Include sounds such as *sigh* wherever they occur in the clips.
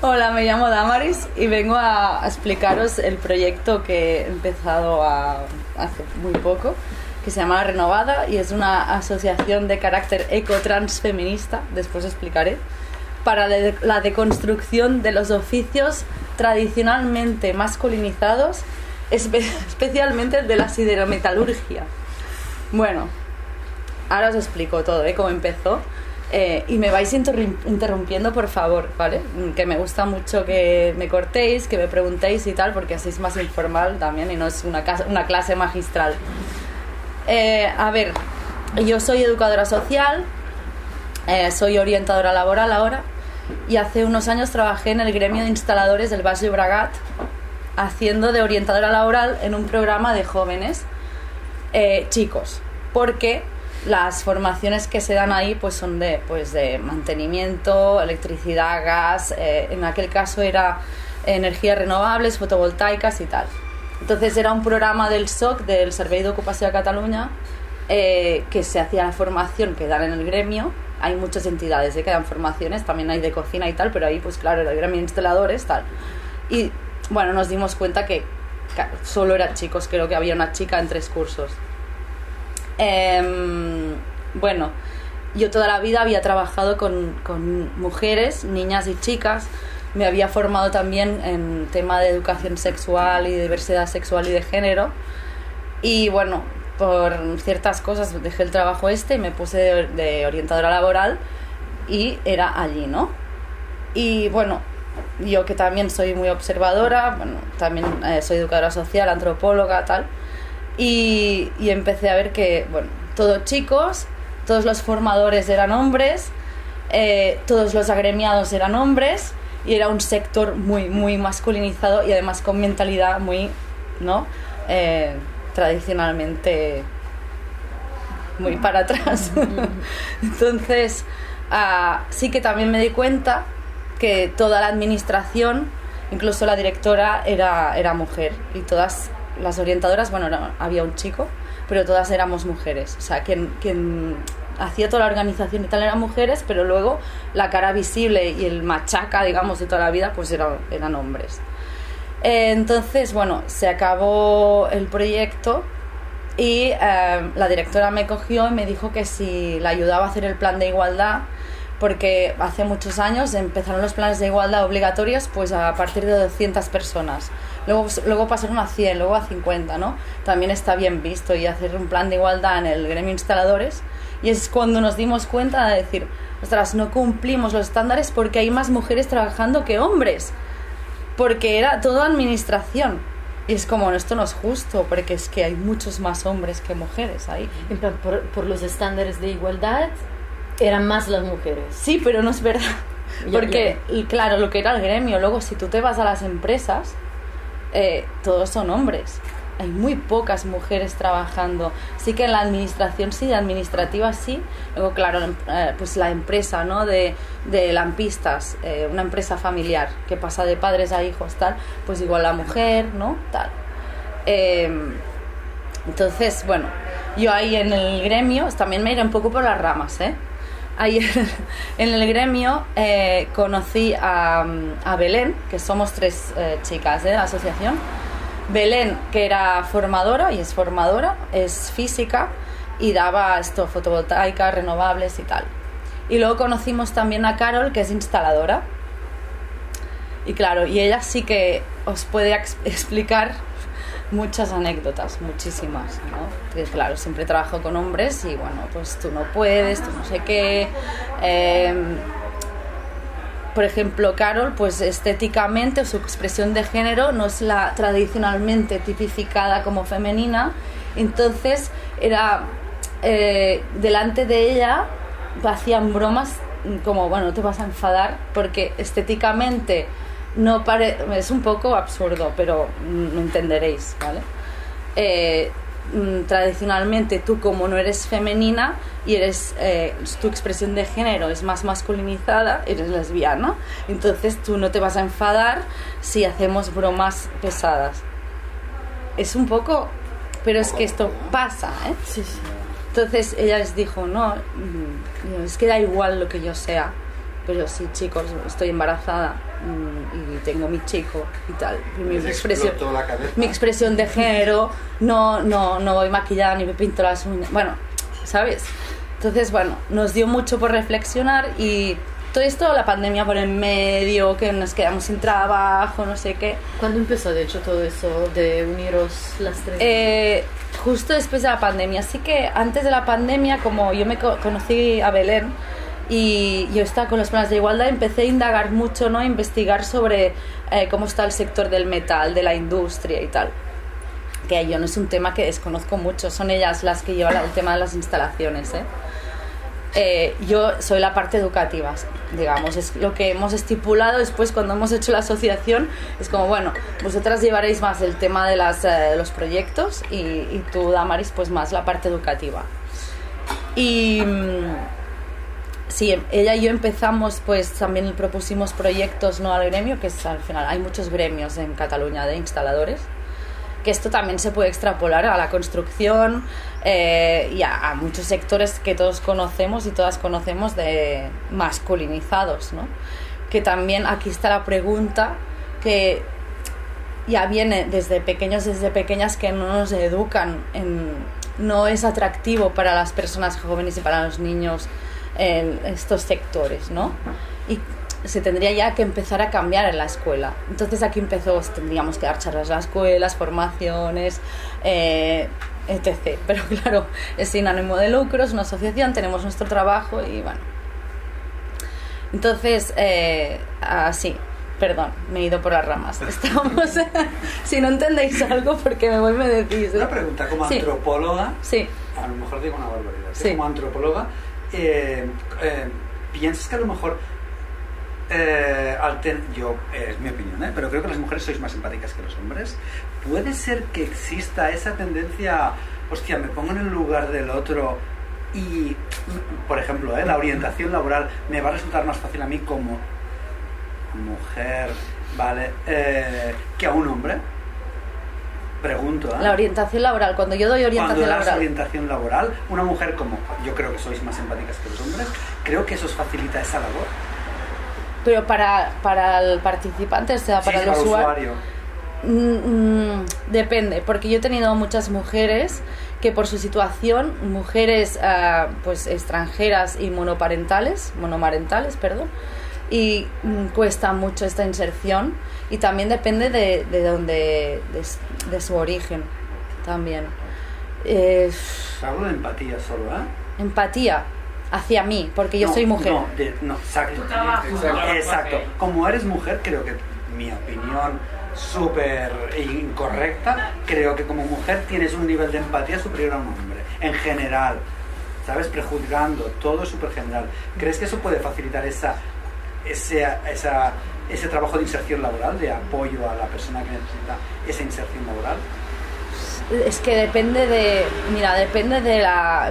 Hola, me llamo Damaris y vengo a, explicaros el proyecto que he empezado hace muy poco, que se llama La Renovada y es una asociación de carácter eco-transfeminista, después explicaré, para la deconstrucción de los oficios tradicionalmente masculinizados, *laughs* especialmente el de la siderometalurgia. Bueno, ahora os explico todo, ¿eh? Cómo empezó. Eh, y me vais interrumpiendo, por favor, ¿vale? Que me gusta mucho que me cortéis, que me preguntéis y tal, porque así es más informal también y no es una, una clase magistral. Eh, a ver, yo soy educadora social, eh, soy orientadora laboral ahora y hace unos años trabajé en el gremio de instaladores del Valle Bragat haciendo de orientadora laboral en un programa de jóvenes chicos, porque las formaciones que se dan ahí pues son de, pues de mantenimiento, electricidad, gas, eh, en aquel caso era energías renovables, fotovoltaicas y tal. Entonces era un programa del SOC, del Servei d'Ocupació de Cataluña, eh, que se hacía la formación que dan en el gremio. Hay muchas entidades ¿eh? que dan formaciones, también hay de cocina y tal, pero ahí pues claro, el gremio de instaladores tal. Y bueno, nos dimos cuenta que solo eran chicos, creo que había una chica en tres cursos. Em, bueno, yo toda la vida había trabajado con, mujeres, niñas y chicas. Me había formado también en tema de educación sexual y diversidad sexual y de género. Y bueno, por ciertas cosas dejé el trabajo este y me puse de, orientadora laboral y era allí, ¿no? Y bueno, yo que también soy muy observadora, bueno, también eh, soy educadora social, antropóloga, tal y, empecé a ver que, bueno, todos chicos, todos los formadores eran hombres, eh, todos los agremiados eran hombres y era un sector muy, muy masculinizado y además con mentalidad muy, ¿no? Eh, tradicionalmente muy para atrás. *laughs* Entonces, ah, sí que también me di cuenta que toda la administración, incluso la directora, era, era mujer y todas las orientadoras, bueno, había un chico, pero todas éramos mujeres. O sea, quien hacía toda la organización y tal eran mujeres, pero luego la cara visible y el machaca, digamos, de toda la vida, pues eran, eran hombres. Eh, entonces, bueno, se acabó el proyecto y eh, la directora me cogió y me dijo que si la ayudaba a hacer el plan de igualdad, porque hace muchos años empezaron los planes de igualdad obligatorios pues a partir de 200 personas. Luego, luego pasaron a 100, luego a 50, ¿no? También está bien visto y hacer un plan de igualdad en el gremio instaladores. Y es cuando nos dimos cuenta de decir, ostras, no cumplimos los estándares porque hay más mujeres trabajando que hombres. Porque era toda administración. Y es como, esto no es justo, porque es que hay muchos más hombres que mujeres ahí. Por, por los estándares de igualdad, eran más las mujeres. Sí, pero no es verdad. Porque, claro, lo que era el gremio, luego si tú te vas a las empresas, eh, todos son hombres. Hay muy pocas mujeres trabajando. Sí que en la administración sí, administrativa sí. Luego, claro, eh, pues la empresa, ¿no? De, de lampistas, eh, una empresa familiar que pasa de padres a hijos, tal, pues igual la mujer, ¿no? Tal. Em, entonces, bueno, yo ahí en el gremio también me iré un poco por las ramas, ¿eh? Ayer *laughs* en el gremio eh, conocí a, Belén, que somos tres eh, chicas de la asociación. Belén, que era formadora y es formadora, es física y daba esto, fotovoltaicas, renovables y tal. Y luego conocimos también a Carol, que es instaladora. Y claro, y ella sí que os puede explicar muchas anécdotas, muchísimas, ¿no? claro, siempre trabajo con hombres y bueno, pues tú no puedes, tú no sé qué. Em, por ejemplo, Carol, pues estéticamente su expresión de género no es la tradicionalmente tipificada como femenina, entonces era eh, delante de ella hacían bromas como, bueno, te vas a enfadar porque estéticamente no pare es un poco absurdo, pero no entenderéis, ¿vale? Eh, mm, tradicionalmente tú como no eres femenina y eres eh, tu expresión de género es más masculinizada, eres lesbiana, entonces tú no te vas a enfadar si hacemos bromas pesadas. Es un poco, pero es que esto pasa, ¿eh? Sí, sí. Entonces ella les dijo, no, mm, es que da igual lo que yo sea, pero sí, chicos, estoy embarazada mm, y tengo mi chico y tal. Y mi, expresión, mi expresión de género, no, no, no voy maquillada ni me pinto las uñas. Bueno, ¿sabes? Entonces, bueno, nos dio mucho por reflexionar y todo esto, la pandemia por en medio, que nos quedamos sin trabajo, no sé qué. ¿Cuándo empezó, de hecho, todo eso de uniros las tres? Eh, justo después de la pandemia. Así que antes de la pandemia, como yo me co- conocí a Belén y yo estaba con los planes de igualdad, empecé a indagar mucho, ¿no? A investigar sobre eh, cómo está el sector del metal, de la industria y tal. Que yo no es un tema que desconozco mucho, son ellas las que llevan el tema de las instalaciones, ¿eh? Eh, yo soy la parte educativa, digamos, es lo que hemos estipulado después cuando hemos hecho la asociación, es como, bueno, vosotras llevaréis más el tema de las, eh, los proyectos y, y tú, Damaris, pues más la parte educativa. Y mm, sí, ella y yo empezamos, pues también propusimos proyectos no al gremio, que es al final, hay muchos gremios en Cataluña de instaladores que esto también se puede extrapolar a la construcción eh, y a, a muchos sectores que todos conocemos y todas conocemos de masculinizados, ¿no? Que también aquí está la pregunta que ya viene desde pequeños, desde pequeñas que no nos educan, en, no es atractivo para las personas jóvenes y para los niños en estos sectores, ¿no? Y se tendría ya que empezar a cambiar en la escuela. Entonces aquí empezó, tendríamos que dar charlas en las escuelas, formaciones, eh, etc. Pero *laughs* claro, es sin ánimo de lucro, es una asociación, tenemos nuestro trabajo y bueno. Entonces, eh, así, perdón, me he ido por las ramas. *laughs* Estamos, *laughs* si no entendéis algo, porque me voy me decís. ¿eh? Una pregunta, como Sí. antropóloga, Sí, a lo mejor digo una barbaridad, ¿eh? Sí. como antropóloga, eh, eh, ¿piensas que a lo mejor, eh, al ten- yo, es mi opinión, ¿eh? pero creo que las mujeres sois más empáticas que los hombres, puede ser que exista esa tendencia, hostia, me pongo en el lugar del otro y, por ejemplo, la orientación laboral me va a resultar más fácil a mí como mujer, ¿vale? Que a un hombre. Pregunto, ¿eh? la orientación laboral. Cuando yo doy Cuando orientación das laboral. orientación laboral, una mujer como yo creo que sois más empáticas que los hombres, creo que eso os facilita esa labor. Pero para, para el participante, o sea, para Sí, el para usuario. Mm, mm, depende, porque yo he tenido muchas mujeres que por su situación, mujeres ah, pues extranjeras y monoparentales, monomarentales, perdón, y mm, cuesta mucho esta inserción y también depende de, de donde, de, de su origen también. Eh, Hablo de empatía solo, ¿eh? empatía hacia mí, porque yo No, soy mujer. No, de- no, exacto. Exacto. Exacto. Como eres mujer, creo que mi opinión súper incorrecta, creo que como mujer tienes un nivel de empatía superior a un hombre, en general. ¿Sabes? Prejuzgando, todo es súper general. ¿Crees que eso puede facilitar esa, ese, esa, ese trabajo de inserción laboral, de apoyo a la persona que necesita esa inserción laboral? Es que depende de, mira, depende del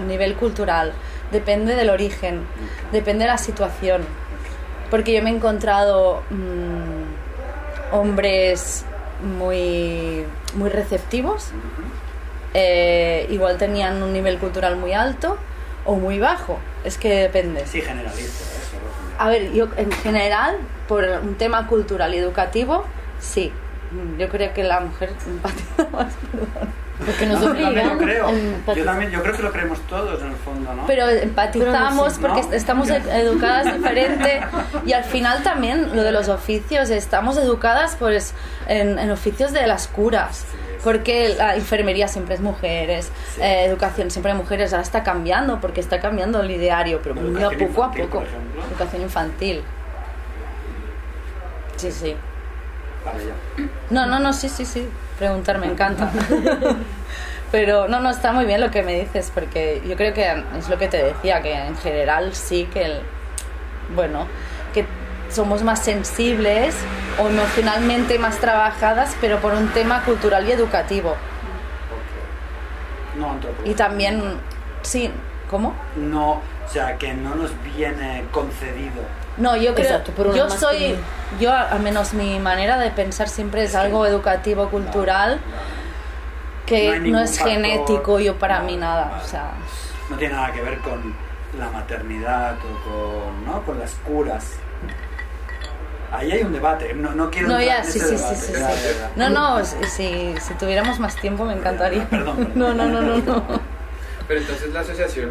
nivel cultural, depende del origen, depende de la situación. Porque yo me he encontrado mm, hombres muy, muy receptivos, eh, igual tenían un nivel cultural muy alto o muy bajo, es que depende. Sí, generalizo eso. lo general. A ver, yo en general, por un tema cultural y educativo, sí. Mm, Yo creo que la mujer *laughs* empatiza más, perdón. Porque nos No, también obligan creo. Yo empatizar. también, yo creo que lo creemos todos en el fondo, ¿no? Pero empatizamos Pero no sé, porque ¿no? estamos ed- educadas diferente y al final también lo de los oficios, estamos educadas pues en, en oficios de las curas. Porque la enfermería siempre es mujeres, eh, educación siempre hay mujeres, ahora está cambiando porque está cambiando el ideario, pero muy a Educación poco a poco. Educación infantil. Sí, sí. Vale, ya. No, no, no, sí, sí, sí. Preguntar me encanta. *laughs* Pero no, no, está muy bien lo que me dices, porque yo creo que es lo que te decía, que en general sí que, el, bueno, somos más sensibles o emocionalmente más trabajadas, pero por un tema cultural y educativo. No. Y también, sí, ¿cómo? No, o sea, que no nos viene concedido. No, yo creo, Exacto, por yo más soy, que- yo al menos mi manera de pensar siempre es Es que- algo educativo, cultural, que No es factor, genético, yo para no, mí nada, vale. o sea, No tiene nada que ver con la maternidad o con, ¿no? con las curas. Ahí hay un debate. No, no quiero No, entrar ya, en sí, ese sí, sí. No, no, si, si, si tuviéramos más tiempo me encantaría. Perdón, perdón. No, no, no, no, no. Pero entonces la asociación,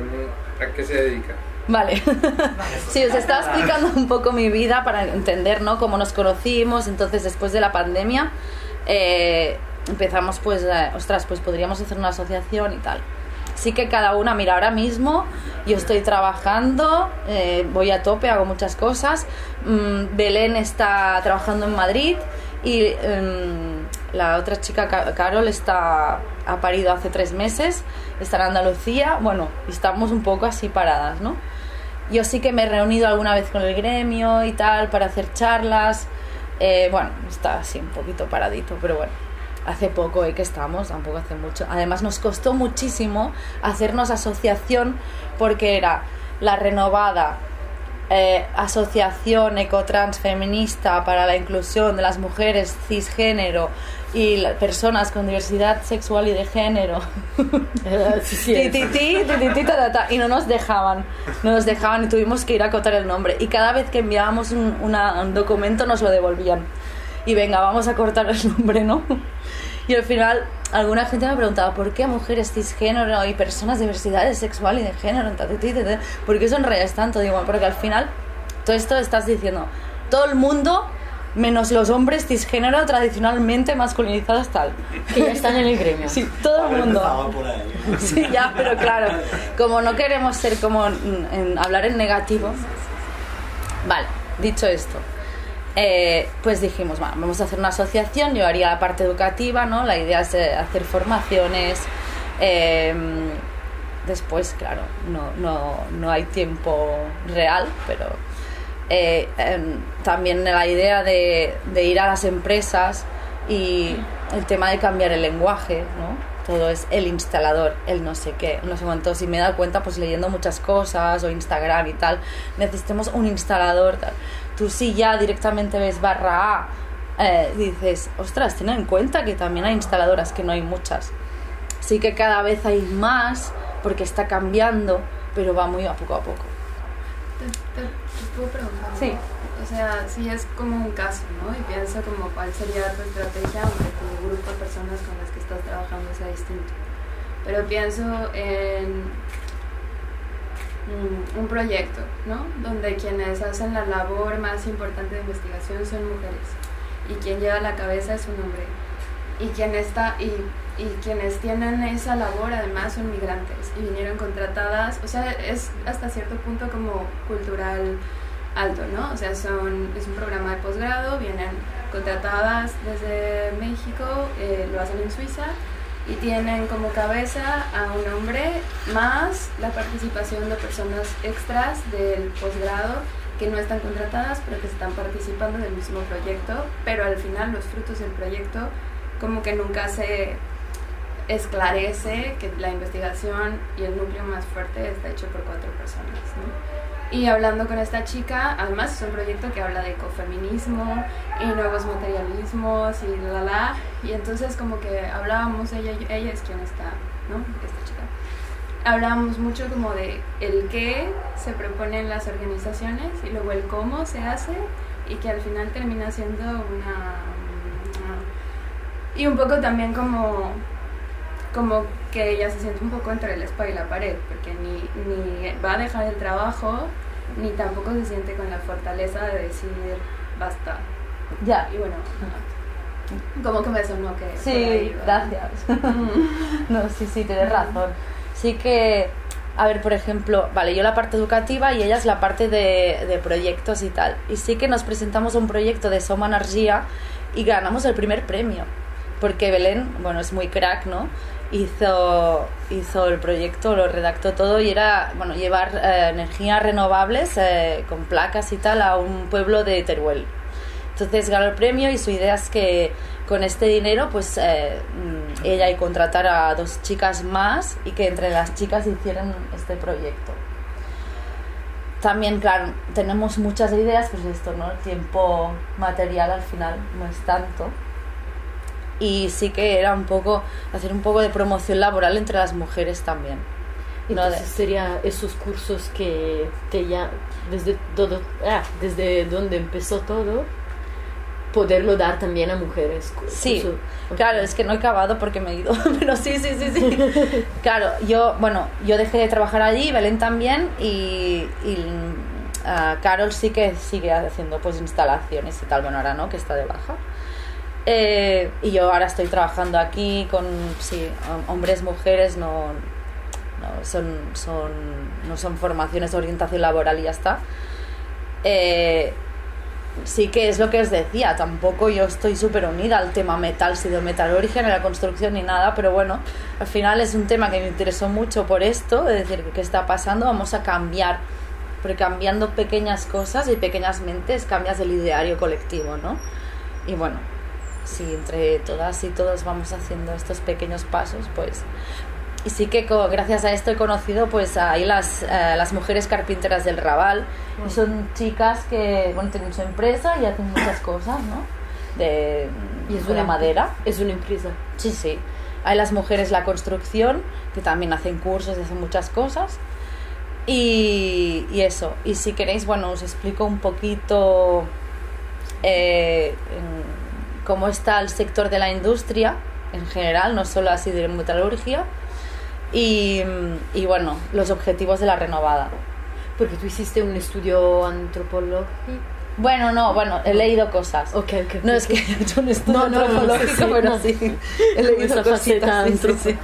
¿a qué se dedica? Vale. *laughs* Sí, os estaba explicando un poco mi vida para entender, ¿no? Cómo nos conocimos. Entonces, después de la pandemia, eh, empezamos, pues, eh, ostras, pues podríamos hacer una asociación y tal. Sí que cada una, mira, ahora mismo yo estoy trabajando, eh, voy a tope, hago muchas cosas. Mm, Belén está trabajando en Madrid y em, la otra chica, Ca- Carol, está, ha parido hace tres meses, está en Andalucía. Bueno, estamos un poco así paradas, ¿no? Yo sí que me he reunido alguna vez con el gremio y tal para hacer charlas. Eh, bueno, está así un poquito paradito, pero bueno. Hace poco eh, que estamos, tampoco hace mucho. Además nos costó muchísimo hacernos asociación porque era la renovada eh, Asociación Ecotrans Feminista para la Inclusión de las Mujeres Cisgénero y la- Personas con Diversidad Sexual y de Género. Y no nos dejaban, no nos dejaban y tuvimos que ir a acotar el nombre. Y cada vez que enviábamos un, una- un documento nos lo devolvían. Y venga, vamos a cortar el nombre, ¿no? Y al final, alguna gente me preguntaba, ¿por qué mujeres cisgénero y personas de diversidad sexual y de género? ¿Por qué sonreías tanto? Digo, porque al final, todo esto estás diciendo, todo el mundo, menos los hombres cisgénero tradicionalmente masculinizados tal. Que ya están en el gremio. *laughs* Sí, todo el mundo. ahí. *laughs* Sí, ya, pero claro, como no queremos ser como en- en hablar en negativo. Vale, dicho esto, eh, pues dijimos, bueno, vamos a hacer una asociación, yo haría la parte educativa, ¿no? La idea es eh, hacer formaciones. eh, después, claro, no, no, no hay tiempo real, pero eh, em, también la idea de, ir a las empresas y el tema de cambiar el lenguaje, ¿no? Todo es el instalador, el no sé qué, no sé cuánto. Si me he dado cuenta, pues leyendo muchas cosas o Instagram y tal, necesitemos un instalador. Tal. Tú sí ya directamente ves barra A, eh, dices, ostras, ten en cuenta que también hay instaladoras, que no hay muchas. Sí que cada vez hay más, porque está cambiando, pero va muy a poco a poco. Te, te- te puedo preguntar. Sí. O sea, si es como un caso, ¿no? Y pienso como cuál sería tu estrategia, aunque tu grupo de personas con las que estás trabajando sea distinto. Pero pienso en un proyecto, ¿no? Donde quienes hacen la labor más importante de investigación son mujeres y quien lleva la cabeza es un hombre y quien está y, y quienes tienen esa labor además son migrantes y vinieron contratadas, o sea, es hasta cierto punto como cultural alto, ¿no? O sea, son, es un programa de posgrado, vienen contratadas desde México, eh, lo hacen en Suiza y tienen como cabeza a un hombre más la participación de personas extras del posgrado que no están contratadas pero que están participando del mismo proyecto, pero al final los frutos del proyecto como que nunca se esclarece que la investigación y el núcleo más fuerte está hecho por cuatro personas. Y hablando con esta chica, además es un proyecto que habla de ecofeminismo y nuevos materialismos y la la, y entonces como que hablábamos, ella, ella es quien está, ¿no? Esta chica. Hablábamos mucho como de el qué se propone en las organizaciones y luego el cómo se hace y que al final termina siendo una... Y un poco también como como que ella se siente un poco entre la espada y la pared, porque ni, ni va a dejar el trabajo, ni tampoco se siente con la fortaleza de decir basta. Ya. Y bueno, como que me sonó que... Sí, gracias. Mm. *laughs* No, sí, sí, tienes razón. Sí que, a ver, por ejemplo, vale, yo la parte educativa y ella es la parte de, de proyectos y tal. Y sí que nos presentamos un proyecto de Soma Energía y ganamos el primer premio. Porque Belén, bueno, es muy crack, ¿no? Hizo, hizo el proyecto, lo redactó todo y era, bueno, llevar eh, energías renovables eh, con placas y tal a un pueblo de Teruel. Entonces ganó el premio y su idea es que con este dinero, pues eh, mm, ella y contratar a dos chicas más y que entre las chicas hicieran este proyecto. También, claro, tenemos muchas ideas, pues esto, ¿no? El tiempo material al final no es tanto. Y sí que era un poco, hacer un poco de promoción laboral entre las mujeres también. No de- Entonces sería esos cursos que te ya desde todo ah, desde donde empezó todo poderlo dar también a mujeres. Sí, claro, es que no he acabado porque me he ido, *laughs* pero sí, sí, sí, sí. *laughs* Claro, yo, bueno, yo dejé de trabajar allí, Belén también, y, y ah, Carol sí que sigue haciendo pues instalaciones y tal, bueno, ahora no, que está de baja. Eh, y yo ahora estoy trabajando aquí con, sí, hom- hombres, mujeres, no, no, son, son, no son formaciones de orientación laboral y ya está. Eh, sí que es lo que os decía, tampoco yo estoy súper unida al tema metal, sidometalurgia, ni la construcción ni nada, pero bueno, al final es un tema que me interesó mucho por esto, de decir, ¿qué está pasando? Vamos a cambiar, porque cambiando pequeñas cosas y pequeñas mentes cambias el ideario colectivo, ¿no? Y bueno, si entre todas y todos vamos haciendo estos pequeños pasos, pues... Y sí que gracias a esto he conocido pues ahí las, eh, las mujeres carpinteras del Raval. Y son chicas que bueno, tienen su empresa y hacen muchas cosas, ¿no? De, Y es de una madera. Es una empresa. Sí, sí. Hay las mujeres la construcción, que también hacen cursos y hacen muchas cosas. Y, y eso. Y si queréis, bueno, os explico un poquito eh, en cómo está el sector de la industria en general, no solo así de metalurgia. Y, y bueno, los objetivos de la renovada. Porque tú hiciste un estudio antropológico. Bueno, no, bueno, he leído cosas. Ok, ok. No es que *laughs* he hecho un estudio No, no, no, antropológico, sí, sí, pero no. sí. *laughs* He leído Esa cositas, faceta sí, sí, sí.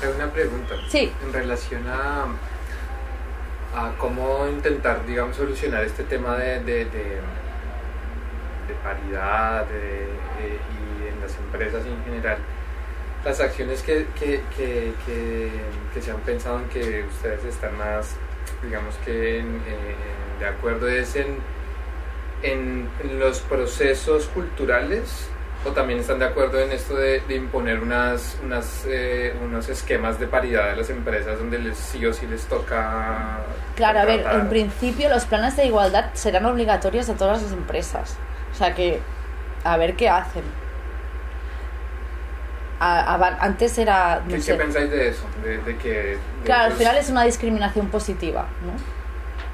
Tengo una pregunta. Sí. En relación a, a cómo intentar, digamos, solucionar este tema de, de, de, de paridad eh, y en las empresas en general. Las acciones que, que, que, que, se han pensado en que ustedes están más, digamos que en- de acuerdo es en, en, los procesos culturales o también están de acuerdo en esto de, de imponer unas, unas, eh, unos esquemas de paridad a las empresas donde les sí o sí les toca Claro, a ver, en principio los planes de igualdad serán obligatorios a todas las empresas. O sea que, a ver qué hacen. A- a- antes era, no ¿Qué, pensáis de eso? De, de que, de Claro, al final es una discriminación positiva, ¿no?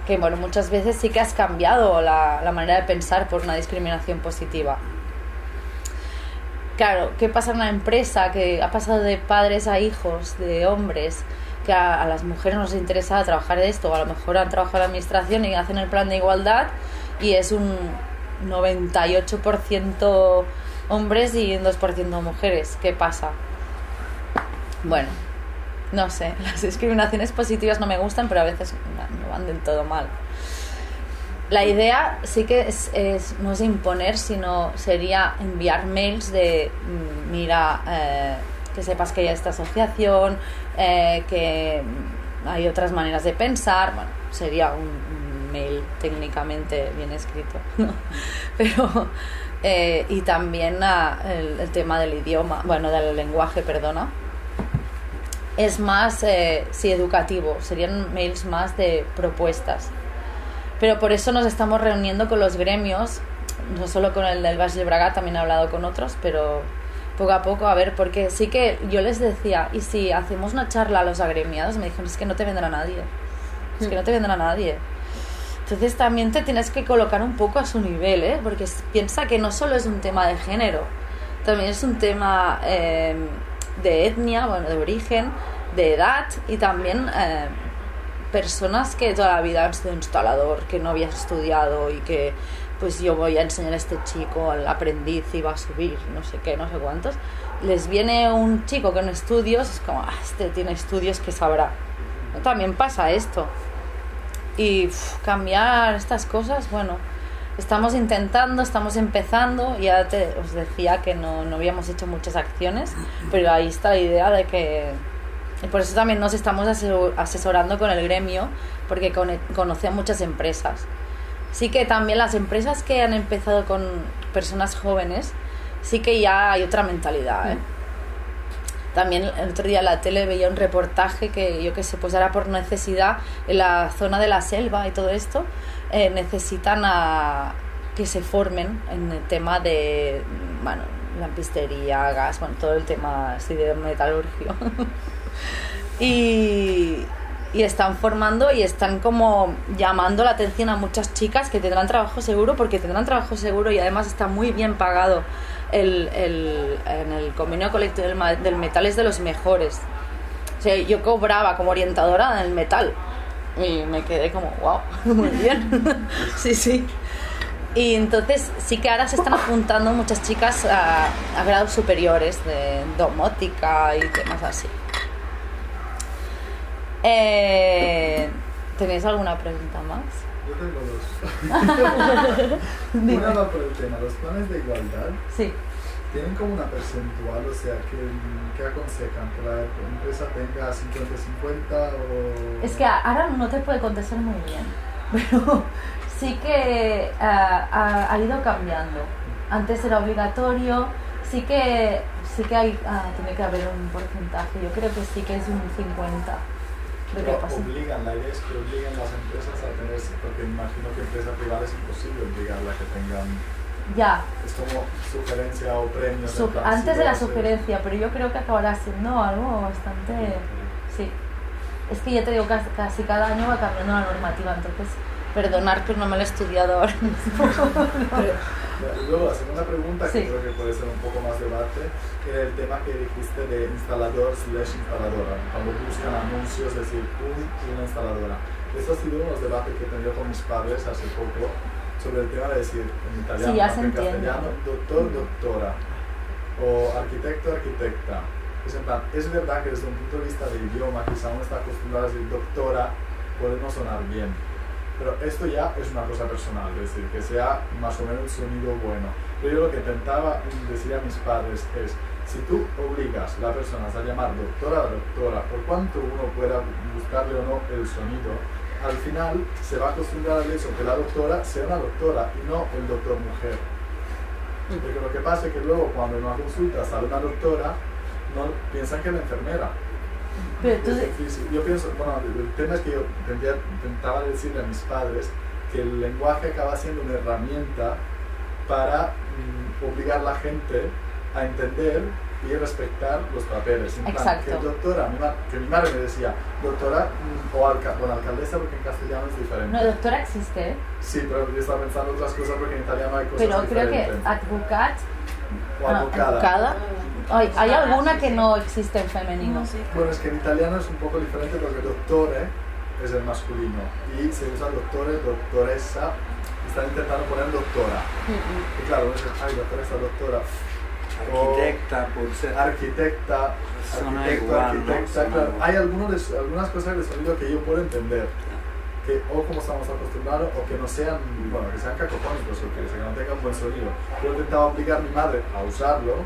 Que bueno, muchas veces sí que has cambiado la, la manera de pensar por una discriminación positiva. Claro, ¿qué pasa en una empresa que ha pasado de padres a hijos, de hombres, que a, a las mujeres no les interesa trabajar de esto, o a lo mejor han trabajado en la administración y hacen el plan de igualdad y es un 98% hombres y un 2% mujeres? ¿Qué pasa? Bueno, no sé, *laughs* las discriminaciones positivas no me gustan, pero a veces no- van del todo mal. La idea sí que es, no es imponer, sino sería enviar mails de, mm, mira, eh, que sepas que hay esta asociación, eh, que hay otras maneras de pensar. Bueno, sería un mail técnicamente bien escrito, *laughs* ¿no? Pero, eh, y también ah, el, el tema del idioma, bueno, del lenguaje, perdona es más, eh, sí, educativo, serían mails más de propuestas. Pero por eso nos estamos reuniendo con los gremios, no solo con el del Baix de Braga, también he hablado con otros, pero poco a poco, a ver, porque sí que yo les decía, y si hacemos una charla a los agremiados, me dijeron, es que no te vendrá nadie, es que no te vendrá nadie. Entonces también te tienes que colocar un poco a su nivel, ¿eh? porque piensa que no solo es un tema de género, también es un tema eh, de etnia, bueno, de origen, de edad y también eh, personas que toda la vida han sido instalador, que no habían estudiado y que pues yo voy a enseñar a este chico al aprendiz y va a subir, no sé qué, no sé cuántos. Les viene un chico con estudios, es como, ah, este tiene estudios que sabrá. También pasa esto. Y uf, cambiar estas cosas, bueno, estamos intentando, estamos empezando. Ya te, os decía que no, no habíamos hecho muchas acciones, pero ahí está la idea de que. Y por eso también nos estamos asesor- asesorando con el gremio, porque cone- conoce a muchas empresas. Sí que también las empresas que han empezado con personas jóvenes, sí que ya hay otra mentalidad. ¿eh? También el otro día en la tele veía un reportaje que yo que sé, pues ahora por necesidad en la zona de la selva y todo esto, eh, necesitan a que se formen en el tema de, bueno, lampistería, gas, bueno, todo el tema así de metalurgia. *laughs* y, y están formando y están como llamando la atención a muchas chicas que tendrán trabajo seguro porque tendrán trabajo seguro y además está muy bien pagado el, el- en el convenio colectivo del, del metal es de los mejores. O sea, yo cobraba como orientadora en el metal y me quedé como wow *laughs* muy bien *laughs* sí sí. Y entonces sí que ahora se están apuntando muchas chicas a, a grados superiores de domótica y temas así. Eh, ¿Tenéis alguna pregunta más? Yo tengo dos. *laughs* Una va por el tema, los planes de igualdad Sí. tienen como una percentual, o sea, que, que aconsejan que la empresa tenga 50-50 o... Es que ahora no te puede contestar muy bien, *laughs* pero sí que ah, ha, ha ido cambiando. Antes era obligatorio, sí que sí que hay, ah, tiene que haber un porcentaje. Yo creo que sí que es un 50. Que Pero pasa. obligan, la idea es que obliguen las empresas a tener, porque imagino que empresa privada es imposible obligarla a que tengan, Ya, es como sugerencia o su- plan, antes si de la haces- sugerencia, pero yo creo que acabará siendo algo bastante... Sí. Es que ya te digo, casi, casi cada año va cambiando la normativa, entonces, perdonar, *laughs* pero no me lo he estudiado ahora mismo. Y Luego, la segunda pregunta, que Sí. creo que puede ser un poco más debate, era el tema que dijiste de instalador slash instaladora. Cuando buscan anuncios, es decir, un y una instaladora. Esto ha sido uno de los debates que he tenido con mis padres hace poco sobre el tema de decir en italiano, Sí, en castellano, doctor, doctora, o arquitecto, arquitecta. Es, en plan, es verdad que desde un punto de vista de idioma, quizá uno está acostumbrado a decir doctora, puede no sonar bien. Pero esto ya es una cosa personal, es decir, que sea más o menos un sonido bueno. Pero yo lo que intentaba decir a mis padres es, si tú obligas a las personas a llamar doctora a doctora, por cuanto uno pueda buscarle o no el sonido, al final se va a acostumbrar al hecho que la doctora sea una doctora y no el doctor mujer. Porque lo que pasa es que luego cuando en una consulta sale una doctora, no piensan que es la enfermera. Pero tú- Es difícil. Yo pienso, bueno, el tema es que yo intentaba decirle a mis padres que el lenguaje acaba siendo una herramienta para mm, obligar a la gente a entender y respetar los papeles. En plan, Exacto. que doctora, mi que mi madre me decía, doctora mm, o alca bueno, alcaldesa porque en castellano es diferente. No, doctora existe. Sí, pero yo estaba pensando otras cosas porque en italiano hay cosas pero creo que diferentes. advocat, o ah, abogada. advocada, Ay, hay alguna que no existe en femenino. No, sí. Bueno, es que en italiano es un poco diferente porque dottore es el masculino y se usa dottore, doctoressa. Están intentando poner doctora. Y claro, uno dice, ay, doctoressa, doctora. O Arquitecta, puede ser. arquitecta, Suena arquitecto, igual, ¿no? arquitecta. Suena Claro, hay algunos de- algunas cosas de sonido que yo puedo entender. Que o como estamos acostumbrados o que no sean, bueno, que sean cacofónicos o que, que no tengan buen sonido. Yo intentaba obligar a mi madre a usarlo,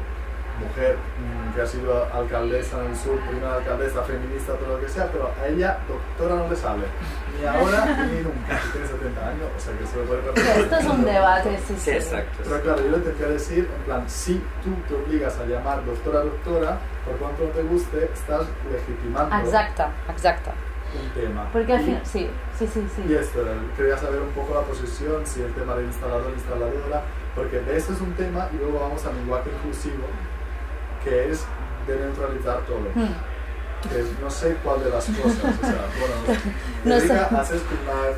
mujer mm, que ha sido alcaldesa en el sur, primera alcaldesa feminista, todo lo que sea, pero a ella doctora no le sale, ni ahora ni nunca, y tiene 70 años, o sea que se lo puede Pero perder. esto es un debate, sí, Sí, exacto. Pero claro, yo le intenté decir, en plan, si tú te obligas a llamar doctora, doctora, por cuanto no te guste, estás legitimando Exacta, exacta. un tema. Porque al Y- final, sí, sí, sí, y sí. esto, era, quería saber un poco la posición, si el tema de instalador, instaladora, porque de eso es un tema y luego vamos al lenguaje inclusivo, que es de neutralizar todo. Que es- no sé cuál de las cosas, o sea, *laughs* bueno, No Erika, sé. haces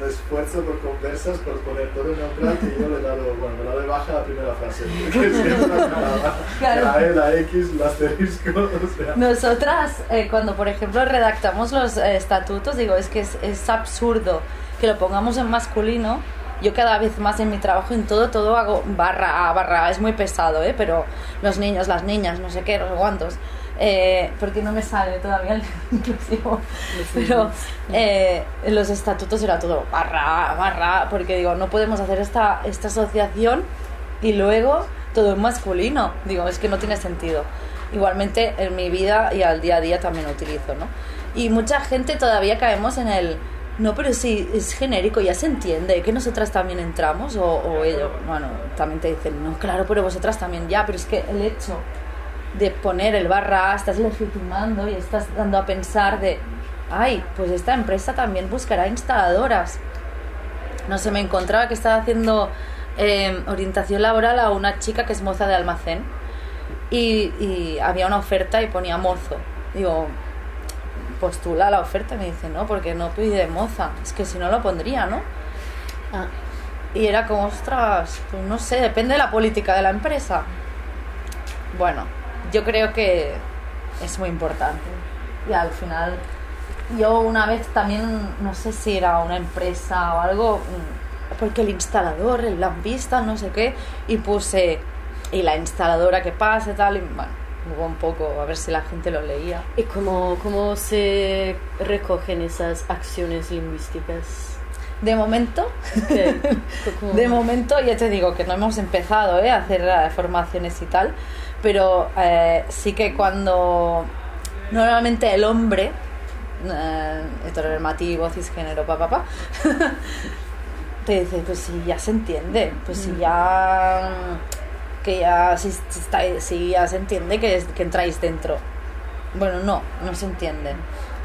un esfuerzo por conversas, por poner todo neutral, que yo le he dado, bueno, me dado de baja la primera frase, *laughs* que es una cagada. Claro. La E, la X, el asterisco, *laughs* o sea... Nosotras, eh, cuando por ejemplo redactamos los eh, estatutos, digo, es que es, es absurdo que lo pongamos en masculino. Yo cada vez más en mi trabajo, en todo, todo hago barra A, barra. Es muy pesado, ¿eh? Pero los niños, las niñas, no sé qué, los cuantos. Eh, porque no me sale todavía el *laughs* inclusivo. Pero eh, en los estatutos era todo barra barra porque digo, no podemos hacer esta, esta asociación y luego todo en masculino. Digo, es que no tiene sentido. Igualmente en mi vida y al día a día también lo utilizo, ¿no? Y mucha gente todavía caemos en el... No, pero sí, es genérico, ya se entiende que nosotras también entramos o, o ellos, bueno, también te dicen, no, claro, pero vosotras también, ya, pero es que el hecho de poner el barra estás legitimando y estás dando a pensar de, ay, pues esta empresa también buscará instaladoras. No sé, me encontraba que estaba haciendo eh, orientación laboral a una chica que es moza de almacén y, y había una oferta y ponía mozo. Digo, postula la oferta. Y me dice, no, porque no pide moza. Es que si no lo pondría, ¿no? Ah, Y era como, ostras, pues no sé, depende de la política de la empresa. Bueno, yo creo que es muy importante. Y al final, yo una vez también, no sé si era una empresa o algo, mm, porque el instalador, el lampista, no sé qué, y puse, y la instaladora que pase, tal, y bueno, un poco, a ver si la gente lo leía. ¿Y cómo, cómo se recogen esas acciones lingüísticas? De momento, ¿Qué? *laughs* ¿Cómo- De momento, ya te digo que no hemos empezado ¿eh? a hacer formaciones y tal, pero eh, sí que cuando normalmente el hombre, eh, heteronormativo, cisgénero, papá, pa, *laughs* te dice, pues si ya se entiende, pues si ya que ya si, si está- si ya se entiende que, es- que entráis dentro. Bueno, no, no se entiende.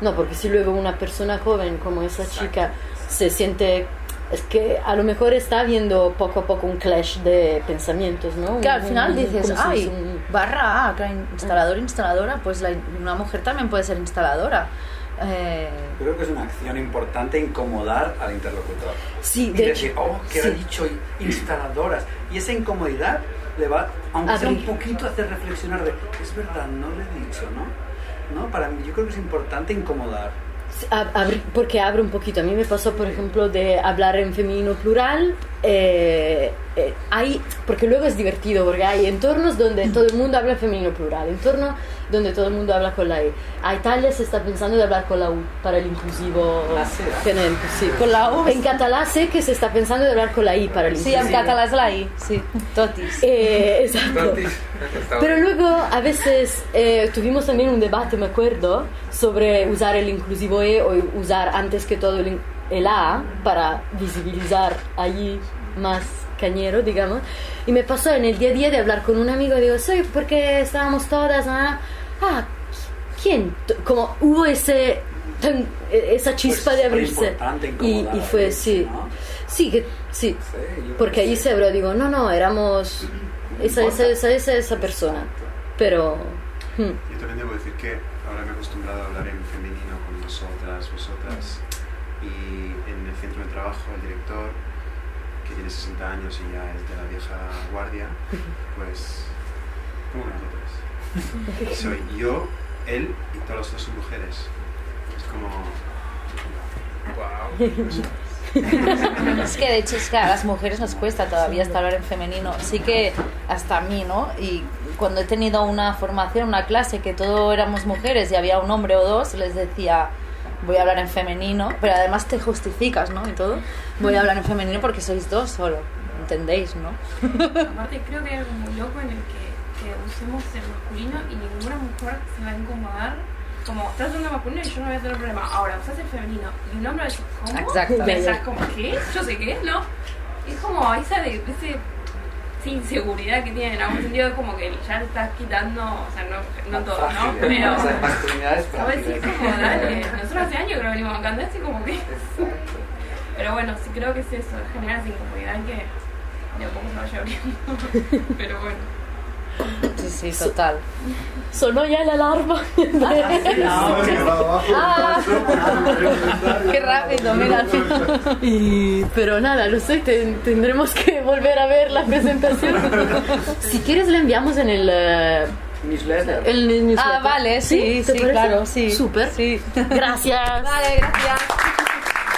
No, porque si luego una persona joven como esa chica se siente... Es que a lo mejor está viendo poco a poco un clash de pensamientos, ¿no? Que al final un- dices, si ay, un- barra A, instalador, instaladora, pues la- una mujer también puede ser instaladora. Eh, Creo que es una acción importante incomodar al interlocutor. Sí, Y de decir, hecho, oh, que sí. ha dicho instaladoras. Y esa incomodidad le va, aunque sea un poquito, hacer reflexionar de, es verdad, no le he dicho, ¿no? ¿No? Para mí, yo creo que es importante incomodar. Porque abre un poquito. A mí me pasó, por ejemplo, de hablar en femenino plural. Eh, eh, hay, porque luego es divertido, porque hay entornos donde todo el mundo habla en femenino plural, entornos donde todo el mundo habla con la E. A Italia se está pensando de hablar con la U para el inclusivo Ah, sí, genérico, sí. Con la U. En catalán sé que se está pensando de hablar con la I para el sí, inclusivo. en catalán es la I, sí, totis. Eh, exacto. Totis, Pero luego a veces eh, tuvimos también un debate, me acuerdo, sobre usar el inclusivo E o usar antes que todo el, in- el A para visibilizar allí más cañero, digamos. Y me pasó en el día a día de hablar con un amigo, digo, soy porque estábamos todas, ah, ah, ¿quién? Como hubo ese, e- esa chispa Pues de abrirse. Y, y fue, veces, sí, ¿no? sí, que, sí, Sí, porque sí. se abrió, digo, no, no, éramos esa, esa, esa, esa, esa persona. Pero... hmm. Yo también debo decir que ahora me he acostumbrado a hablar en femenino con vosotras, vosotras. Y en el centro de trabajo, el director, que tiene 60 años y ya es de la vieja guardia, *laughs* pues, como nosotros. Soy yo, él y todas las otras son mujeres. Es como... Guau. *laughs* Es que de hecho es que a las mujeres nos cuesta todavía hasta hablar en femenino. Sí que hasta a mí, ¿no? Y cuando he tenido una formación, una clase que todo éramos mujeres y había un hombre o dos, les decía, voy a hablar en femenino, pero además te justificas, ¿no? Y todo. Voy a hablar en femenino porque sois dos solo, ¿entendéis, no? *laughs* Aparte creo que hay algo muy loco en el que, que usemos el masculino y ninguna mujer se va a incomodar. Como, estás usando masculino y yo no voy a tener problema. Ahora, usas el femenino y un hombre decir, ¿cómo? Exacto. Pensás como, ¿qué? Yo sé qué, ¿no? Es como esa de, ese, esa inseguridad que tienen. En algún sentido es como que ya le estás quitando, o sea, no, no todo, ¿no? Pero... A ver, sí, como, dale. Nosotros hace años que lo venimos bancando así como que... Pero bueno, sí creo que es eso, genera esa incomodidad que de a poco se vaya abriendo. *laughs* Pero bueno. Sí, sí, total. Sonó ya la alarma. *laughs* Ah. *laughs* Qué rápido, mira. Y, pero nada, no sé, ten- tendremos que volver a ver la presentación. *laughs* si quieres la enviamos en el, eh, Newsletter. el newsletter. Ah, vale, sí, ¿te sí, parece? claro, sí. Súper. Sí. Gracias. Vale, gracias.